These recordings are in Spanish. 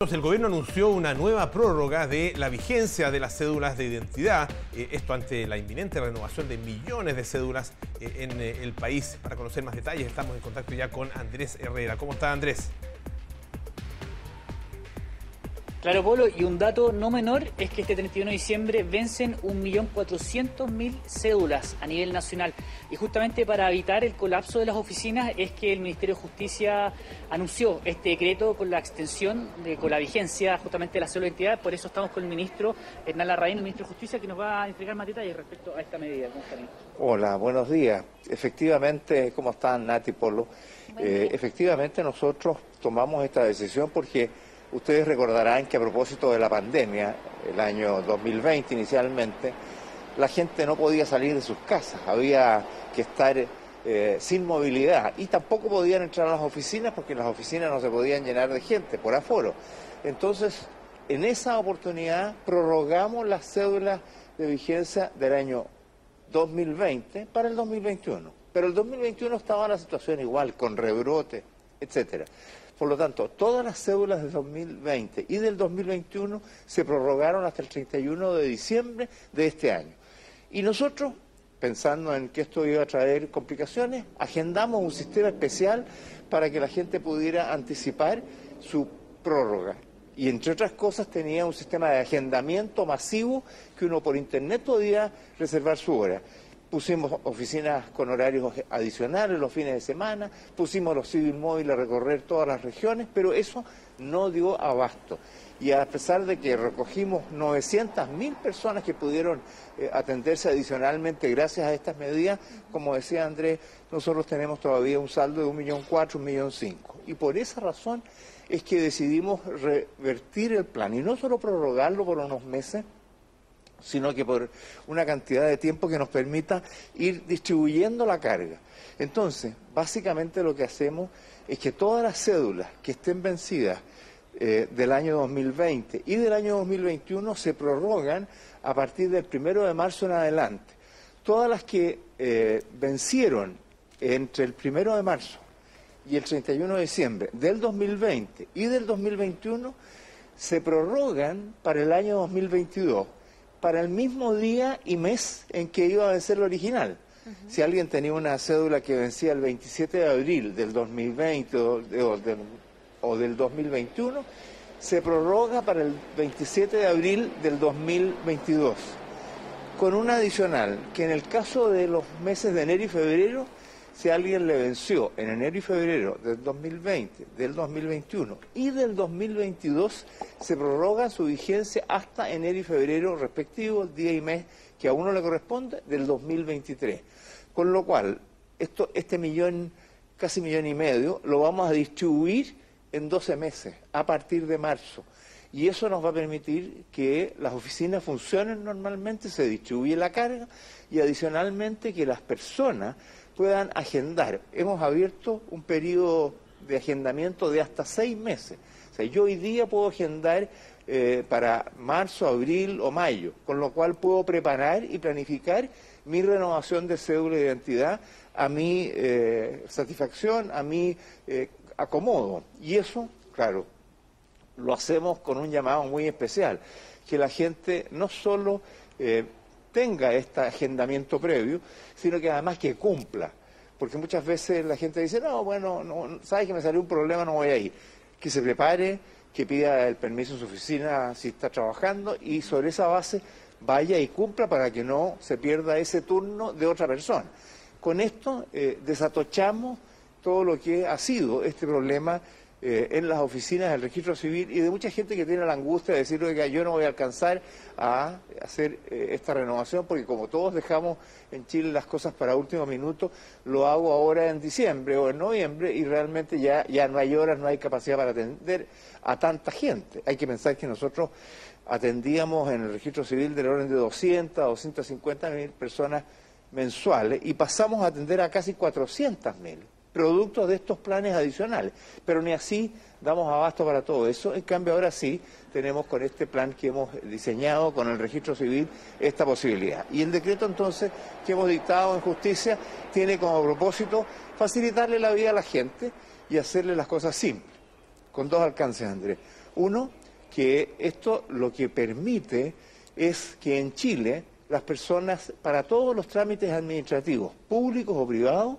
El gobierno anunció una nueva prórroga de la vigencia de las cédulas de identidad, eh, esto ante la inminente renovación de millones de cédulas eh, en eh, el país. Para conocer más detalles estamos en contacto ya con Andrés Herrera. ¿Cómo está Andrés? Claro, Polo, y un dato no menor es que este 31 de diciembre vencen 1.400.000 cédulas a nivel nacional. Y justamente para evitar el colapso de las oficinas es que el Ministerio de Justicia anunció este decreto con la extensión, de, con la vigencia justamente de la cédula de identidad. Por eso estamos con el ministro Hernán Larraín, el ministro de Justicia, que nos va a entregar más detalles respecto a esta medida. Hola, buenos días. Efectivamente, ¿cómo están Nati Polo? Eh, efectivamente nosotros tomamos esta decisión porque Ustedes recordarán que a propósito de la pandemia, el año 2020 inicialmente, la gente no podía salir de sus casas, había que estar eh, sin movilidad y tampoco podían entrar a las oficinas porque las oficinas no se podían llenar de gente por aforo. Entonces, en esa oportunidad prorrogamos las cédulas de vigencia del año 2020 para el 2021. Pero el 2021 estaba la situación igual, con rebrote, etcétera. Por lo tanto, todas las cédulas del 2020 y del 2021 se prorrogaron hasta el 31 de diciembre de este año. Y nosotros, pensando en que esto iba a traer complicaciones, agendamos un sistema especial para que la gente pudiera anticipar su prórroga. Y entre otras cosas tenía un sistema de agendamiento masivo que uno por internet podía reservar su hora pusimos oficinas con horarios adicionales los fines de semana, pusimos los civil móviles a recorrer todas las regiones, pero eso no dio abasto. Y a pesar de que recogimos 900.000 personas que pudieron eh, atenderse adicionalmente gracias a estas medidas, como decía Andrés, nosotros tenemos todavía un saldo de 1.400.000, 1.500.000. Y por esa razón es que decidimos revertir el plan y no solo prorrogarlo por unos meses, sino que por una cantidad de tiempo que nos permita ir distribuyendo la carga. Entonces, básicamente lo que hacemos es que todas las cédulas que estén vencidas eh, del año 2020 y del año 2021 se prorrogan a partir del primero de marzo en adelante. Todas las que eh, vencieron entre el primero de marzo y el 31 de diciembre del 2020 y del 2021 se prorrogan para el año 2022 para el mismo día y mes en que iba a vencer el original. Si alguien tenía una cédula que vencía el 27 de abril del 2020 o, del 2021, se prorroga para el 27 de abril del 2022, con un adicional que en el caso de los meses de enero y febrero si alguien le venció en enero y febrero del 2020, del 2021 y del 2022, se prorroga su vigencia hasta enero y febrero respectivos, día y mes que a uno le corresponde, del 2023. Con lo cual, esto, este millón, casi millón y medio, lo vamos a distribuir en 12 meses, a partir de marzo. Y eso nos va a permitir que las oficinas funcionen normalmente, se distribuye la carga y adicionalmente que las personas puedan agendar. Hemos abierto un periodo de agendamiento de hasta seis meses. O sea, yo hoy día puedo agendar eh, para marzo, abril o mayo, con lo cual puedo preparar y planificar mi renovación de cédula de identidad a mi eh, satisfacción, a mi eh, acomodo. Y eso, claro, lo hacemos con un llamado muy especial, que la gente no solo tenga este agendamiento previo, sino que además que cumpla. Porque muchas veces la gente dice, no, bueno, no, sabes que me salió un problema, no voy a ir. Que se prepare, que pida el permiso en su oficina si está trabajando y sobre esa base vaya y cumpla para que no se pierda ese turno de otra persona. Con esto eh, desatochamos todo lo que ha sido este problema eh, en las oficinas del registro civil y de mucha gente que tiene la angustia de decir que yo no voy a alcanzar a hacer eh, esta renovación porque como todos dejamos en Chile las cosas para último minuto, lo hago ahora en diciembre o en noviembre y realmente ya, ya no hay horas, no hay capacidad para atender a tanta gente. Hay que pensar que nosotros atendíamos en el registro civil del orden de 200 a 250 mil personas mensuales y pasamos a atender a casi 400 mil producto de estos planes adicionales. Pero ni así damos abasto para todo eso. En cambio, ahora sí tenemos con este plan que hemos diseñado con el registro civil esta posibilidad. Y el decreto entonces que hemos dictado en justicia tiene como propósito facilitarle la vida a la gente y hacerle las cosas simples, con dos alcances, Andrés. Uno, que esto lo que permite es que en Chile las personas, para todos los trámites administrativos, públicos o privados,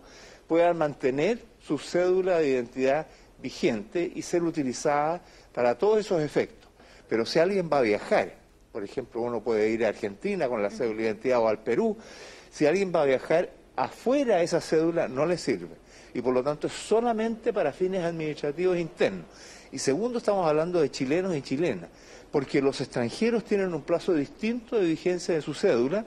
puedan mantener su cédula de identidad vigente y ser utilizada para todos esos efectos. Pero si alguien va a viajar, por ejemplo, uno puede ir a Argentina con la cédula de identidad o al Perú, si alguien va a viajar afuera esa cédula no le sirve y por lo tanto es solamente para fines administrativos internos. Y segundo, estamos hablando de chilenos y chilenas, porque los extranjeros tienen un plazo distinto de vigencia de su cédula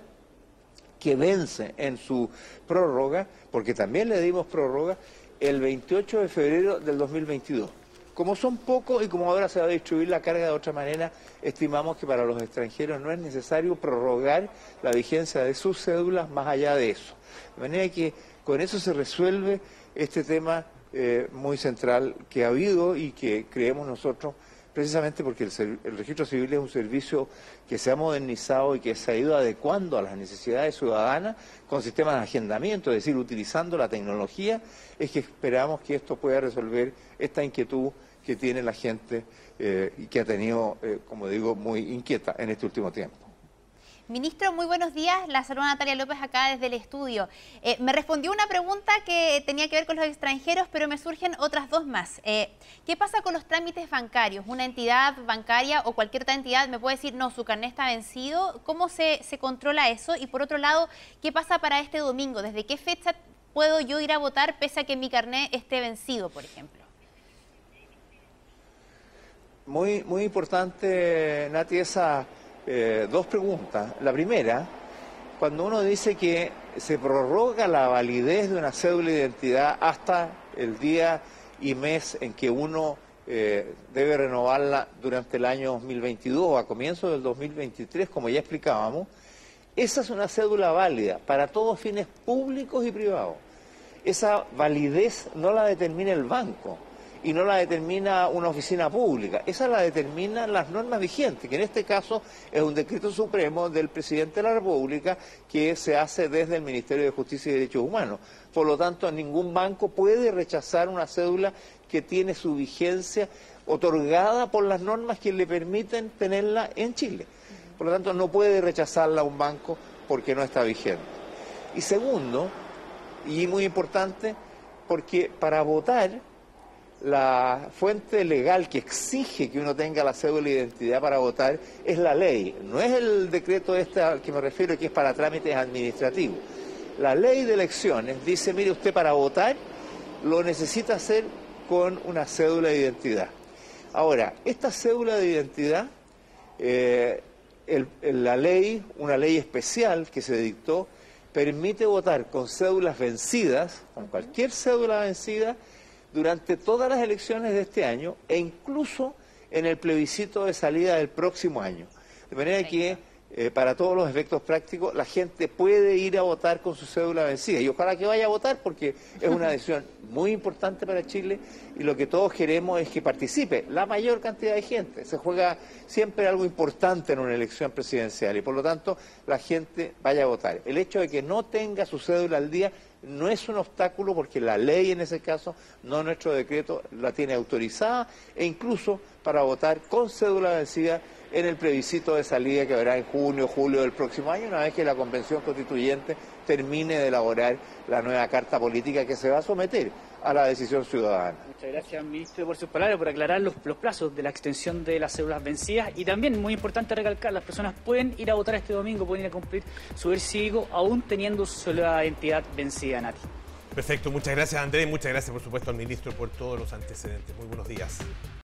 que vence en su prórroga, porque también le dimos prórroga, el 28 de febrero del 2022. Como son pocos y como ahora se va a distribuir la carga de otra manera, estimamos que para los extranjeros no es necesario prorrogar la vigencia de sus cédulas más allá de eso. De manera que con eso se resuelve este tema eh, muy central que ha habido y que creemos nosotros precisamente porque el, registro civil es un servicio que se ha modernizado y que se ha ido adecuando a las necesidades ciudadanas con sistemas de agendamiento, es decir, utilizando la tecnología, es que esperamos que esto pueda resolver esta inquietud que tiene la gente eh, y que ha tenido, eh, como digo, muy inquieta en este último tiempo. Ministro, muy buenos días. La saluda Natalia López acá desde el estudio. Eh, me respondió una pregunta que tenía que ver con los extranjeros, pero me surgen otras dos más. Eh, ¿Qué pasa con los trámites bancarios? ¿Una entidad bancaria o cualquier otra entidad me puede decir, no, su carnet está vencido? ¿Cómo se, se controla eso? Y por otro lado, ¿qué pasa para este domingo? ¿Desde qué fecha puedo yo ir a votar pese a que mi carnet esté vencido, por ejemplo? Muy, muy importante, Nati, esa eh, dos preguntas. La primera, cuando uno dice que se prorroga la validez de una cédula de identidad hasta el día y mes en que uno eh, debe renovarla durante el año 2022 o a comienzo del 2023, como ya explicábamos, esa es una cédula válida para todos fines públicos y privados. Esa validez no la determina el banco y no la determina una oficina pública, esa la determinan las normas vigentes, que en este caso es un decreto supremo del presidente de la República que se hace desde el Ministerio de Justicia y Derechos Humanos. Por lo tanto, ningún banco puede rechazar una cédula que tiene su vigencia otorgada por las normas que le permiten tenerla en Chile. Por lo tanto, no puede rechazarla un banco porque no está vigente. Y segundo, y muy importante, porque para votar la fuente legal que exige que uno tenga la cédula de identidad para votar es la ley, no es el decreto este al que me refiero que es para trámites administrativos. La ley de elecciones dice, mire usted para votar lo necesita hacer con una cédula de identidad. Ahora, esta cédula de identidad, eh, la ley, una ley especial que se dictó, permite votar con cédulas vencidas, con cualquier cédula vencida, durante todas las elecciones de este año e incluso en el plebiscito de salida del próximo año. De manera que, eh, para todos los efectos prácticos, la gente puede ir a votar con su cédula vencida. Y ojalá que vaya a votar porque es una decisión muy importante para Chile y lo que todos queremos es que participe la mayor cantidad de gente. Se juega siempre algo importante en una elección presidencial y por lo tanto la gente vaya a votar. El hecho de que no tenga su cédula al día no es un obstáculo porque la ley en ese caso, no nuestro decreto, la tiene autorizada e incluso para votar con cédula vencida en el plebiscito de salida que habrá en junio, julio del próximo año, una vez que la Convención Constituyente termine de elaborar la nueva carta política que se va a someter a la decisión ciudadana. Muchas gracias, ministro, por sus palabras, por aclarar los, plazos de la extensión de las cédulas vencidas. Y también, muy importante recalcar, las personas pueden ir a votar este domingo, pueden ir a cumplir su deber cívico, aún teniendo su identidad vencida, Nati. Perfecto, muchas gracias, Andrés, muchas gracias, por supuesto, al ministro por todos los antecedentes. Muy buenos días.